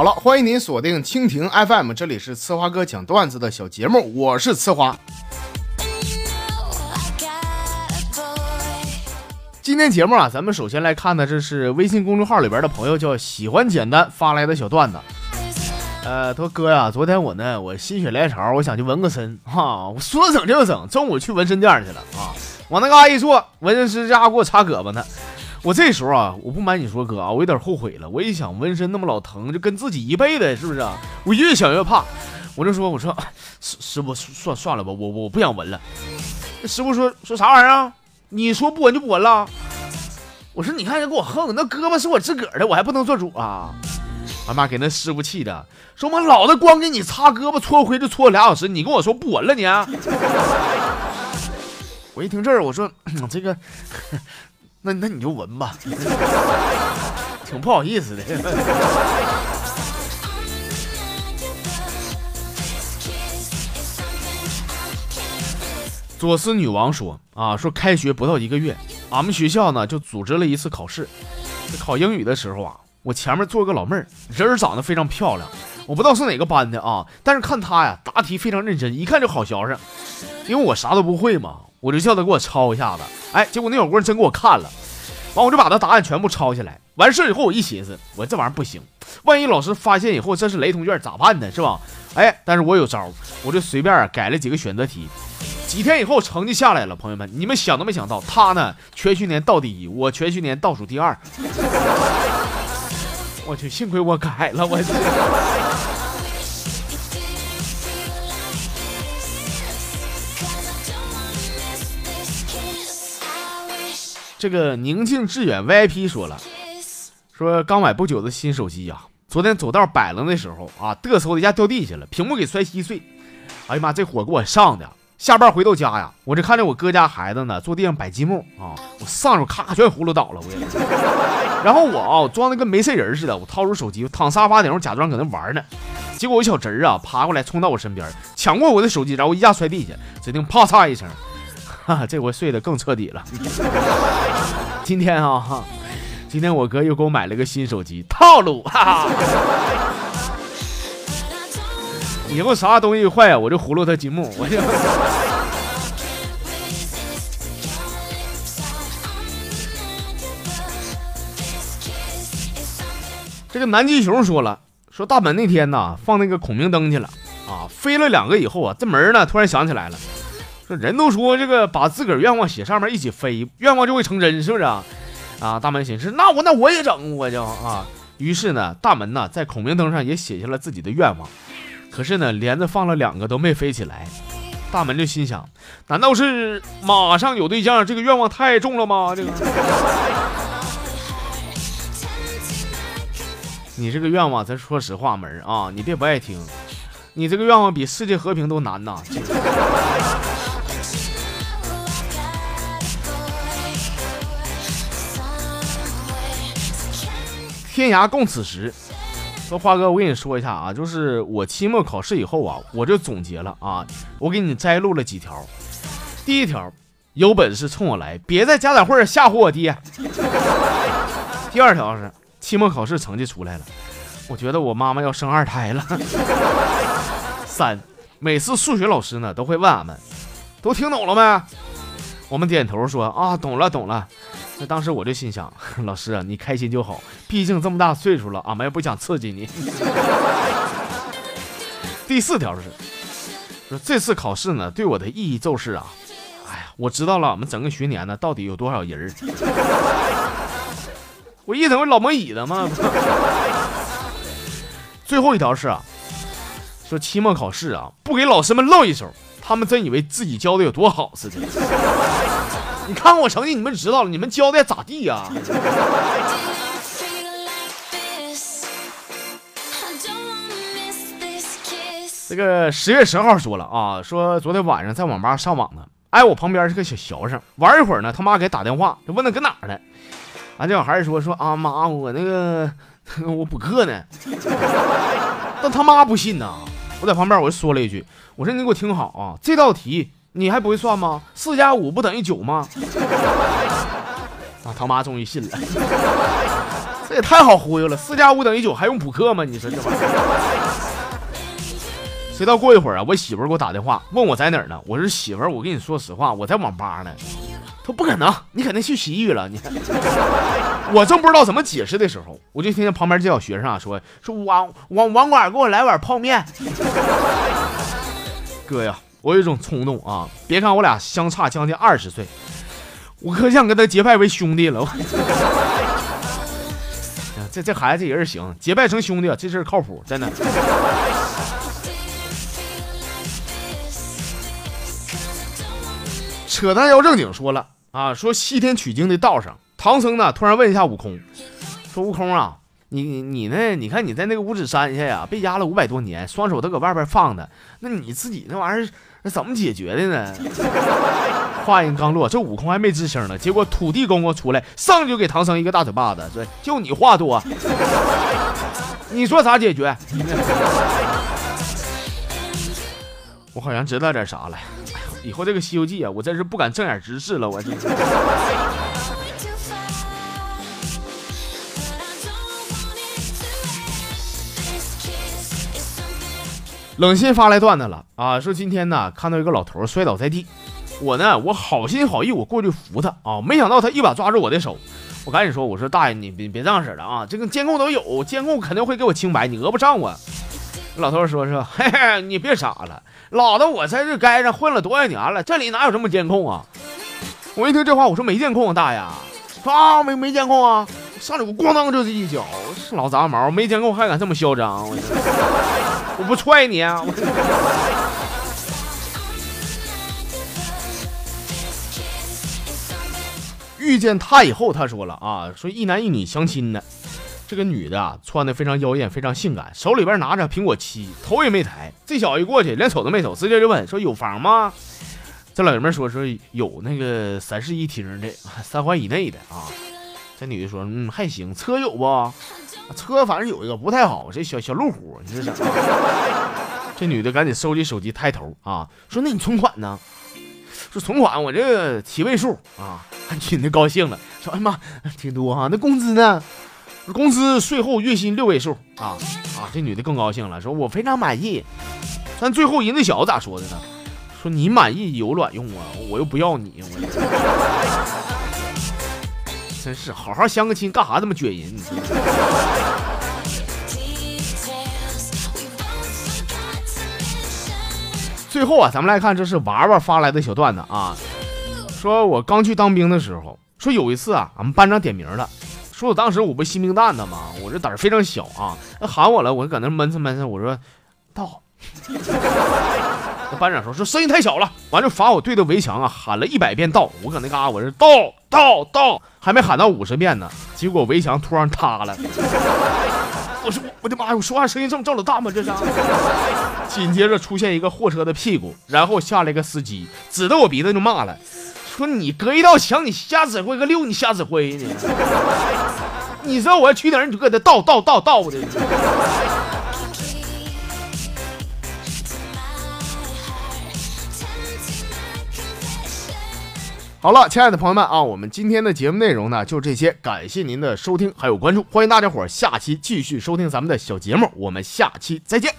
好了，欢迎您锁定蜻蜓 FM，这里是呲花哥讲段子的小节目，我是呲花。今天节目啊，咱们首先来看的，这是微信公众号里边的朋友叫喜欢简单发来的小段子。呃，他说哥呀，昨天我呢，我心血来潮，我想去纹个身哈，我说整就整，中午去纹身店去了啊，往那嘎一坐，纹身师家给我擦胳膊呢。我这时候啊，我不瞒你说哥啊，我有点后悔了。我一想纹身那么老疼，就跟自己一辈子是不是啊？我越想越怕，我就说我说师师傅算算了吧，我我不想纹了。师傅说说啥玩意儿啊？你说不纹就不纹了？我说你看人给我横，那胳膊是我自个儿的，我还不能做主啊？俺妈给那师傅气的，说妈老子光给你擦胳膊搓灰就搓俩小时，你跟我说不纹了你？我一听这儿，我说这个。那那你就闻吧，挺不好意思的。左思女王说啊，说开学不到一个月，俺们学校呢就组织了一次考试。考英语的时候啊，我前面坐个老妹儿，人长得非常漂亮，我不知道是哪个班的啊，但是看她呀答题非常认真，一看就好学生。因为我啥都不会嘛。我就叫他给我抄一下子，哎，结果那小姑娘真给我看了，完我就把他答案全部抄下来。完事以后，我一寻思，我这玩意儿不行，万一老师发现以后这是雷同卷咋办呢？是吧？哎，但是我有招，我就随便改了几个选择题。几天以后成绩下来了，朋友们，你们想都没想到，他呢全学年倒第一，我全学年倒数第二。我去，幸亏我改了，我去。这个宁静致远 VIP 说了，说刚买不久的新手机呀，昨天走道摆了的时候啊，嘚瑟的一下掉地下了，屏幕给摔稀碎。哎呀妈，这火给我上的！下班回到家呀，我这看着我哥家孩子呢，坐地上摆积木啊，我上手咔全葫芦倒了，我。然后我啊，装的跟没事人似的，我掏出手机，躺沙发顶上假装搁那玩呢。结果我小侄儿啊，爬过来冲到我身边，抢过我的手机，然后一下摔地下，指定啪嚓一声。哈 这回睡得更彻底了。今天啊，哈今天我哥又给我买了个新手机，套路。哈 哈以后啥东西坏啊，我就葫芦他积木。我就。这个南极熊说了，说大门那天呢，放那个孔明灯去了啊，飞了两个以后啊，这门呢突然想起来了。这人都说这个把自个儿愿望写上面一起飞，愿望就会成真，是不是啊？啊，大门寻思，那我那我也整，我就啊。于是呢，大门呢在孔明灯上也写下了自己的愿望，可是呢，连着放了两个都没飞起来。大门就心想，难道是马上有对象？这个愿望太重了吗？这个，你这个愿望，咱说实话，门啊，你别不爱听，你这个愿望比世界和平都难呐。天涯共此时，说花哥，我跟你说一下啊，就是我期末考试以后啊，我就总结了啊，我给你摘录了几条。第一条，有本事冲我来，别在家长会上吓唬我爹。第二条是期末考试成绩出来了，我觉得我妈妈要生二胎了。三，每次数学老师呢都会问俺们，都听懂了没？我们点头说啊，懂了，懂了。那当时我就心想，老师啊，你开心就好，毕竟这么大岁数了，俺们也不想刺激你。第四条是说这次考试呢，对我的意义就是啊，哎呀，我知道了，俺们整个学年呢，到底有多少人 我一整个老模椅子嘛。最后一条是啊，说期末考试啊，不给老师们露一手，他们真以为自己教的有多好似的。你看我成绩，你们知道了，你们交代咋地呀？这个十月十号说了啊，说昨天晚上在网吧上网呢，哎，我旁边是个小学生，玩一会儿呢，他妈给打电话，就问他搁哪呢？俺这小孩说说啊妈，我那个 我补课呢，但他妈不信呐，我在旁边我就说了一句，我说你给我听好啊，这道题。你还不会算吗？四加五不等于九吗？啊，他妈终于信了。这也太好忽悠了，四加五等于九，还用补课吗？你说这玩意儿？谁道过一会儿啊，我媳妇儿给我打电话，问我在哪儿呢？我说媳妇儿，我跟你说实话，我在网吧呢。她说不可能，你肯定去洗浴了。你，我正不知道怎么解释的时候，我就听见旁边这小学生啊说说网网网管给我来碗泡面。哥呀，我有一种冲动啊！别看我俩相差将近二十岁，我可想跟他结拜为兄弟了。这这孩子这人行，结拜成兄弟，这事儿靠谱，真的。扯淡要正经说了啊，说西天取经的道上，唐僧呢突然问一下悟空，说悟空啊，你你呢？你看你在那个五指山下呀，被压了五百多年，双手都搁外边放的，那你自己那玩意儿那怎么解决的呢？话音刚落，这悟空还没吱声呢，结果土地公公出来，上就给唐僧一个大嘴巴子，说就你话多，你说咋解决？我好像知道点啥了。以后这个《西游记》啊，我真是不敢正眼直视了。我冷心发来段子了啊，说今天呢看到一个老头摔倒在地，我呢我好心好意我过去扶他啊，没想到他一把抓住我的手，我赶紧说我说大爷你别别这样式的啊，这个监控都有，监控肯定会给我清白，你讹不上我。老头说说 嘿嘿，你别傻了。老子我在这街上混了多少年了，这里哪有什么监控啊？我一听这话，我说没监控，大爷，啊没没监控啊！上来我咣当就是一脚，老杂毛，没监控还敢这么嚣张？我我不踹你啊！遇见他以后，他说了啊，说一男一女相亲的。这个女的啊，穿的非常妖艳，非常性感，手里边拿着苹果七，头也没抬。这小子一过去，连瞅都没瞅，直接就问说：“有房吗？”这老爷们说：“说有那个三室一厅的，三环以内的啊。”这女的说：“嗯，还行。车有不？车反正有一个不太好，这小小路虎。你说啥？” 这女的赶紧收起手机，抬头啊，说：“那你存款呢？”说：“存款我这个七位数啊。”女的高兴了，说：“哎妈，挺多哈。那工资呢？”工资税后月薪六位数啊啊！这女的更高兴了，说我非常满意。但最后人那小子咋说的呢？说你满意有卵用啊！我又不要你，我真是好好相个亲，干啥这么撅人？最后啊，咱们来看，这是娃娃发来的小段子啊。说我刚去当兵的时候，说有一次啊，俺们班长点名了。说我当时我不新兵蛋子吗？我这胆儿非常小啊，那喊我了，我就搁那闷着闷着，我说到。那班长说说声音太小了，完就罚我对着围墙啊喊了一百遍到。我搁那嘎我是到到到，还没喊到五十遍呢，结果围墙突然塌了。我说我的妈呀，我说话声音这么这么大吗？这是。紧接着出现一个货车的屁股，然后下来个司机，指着我鼻子就骂了。说你隔一道墙，你瞎指挥个六，你瞎指挥呢？你知道我要去哪儿，你就搁那倒倒倒倒的。好了，亲爱的朋友们啊，我们今天的节目内容呢就这些，感谢您的收听还有关注，欢迎大家伙儿下期继续收听咱们的小节目，我们下期再见。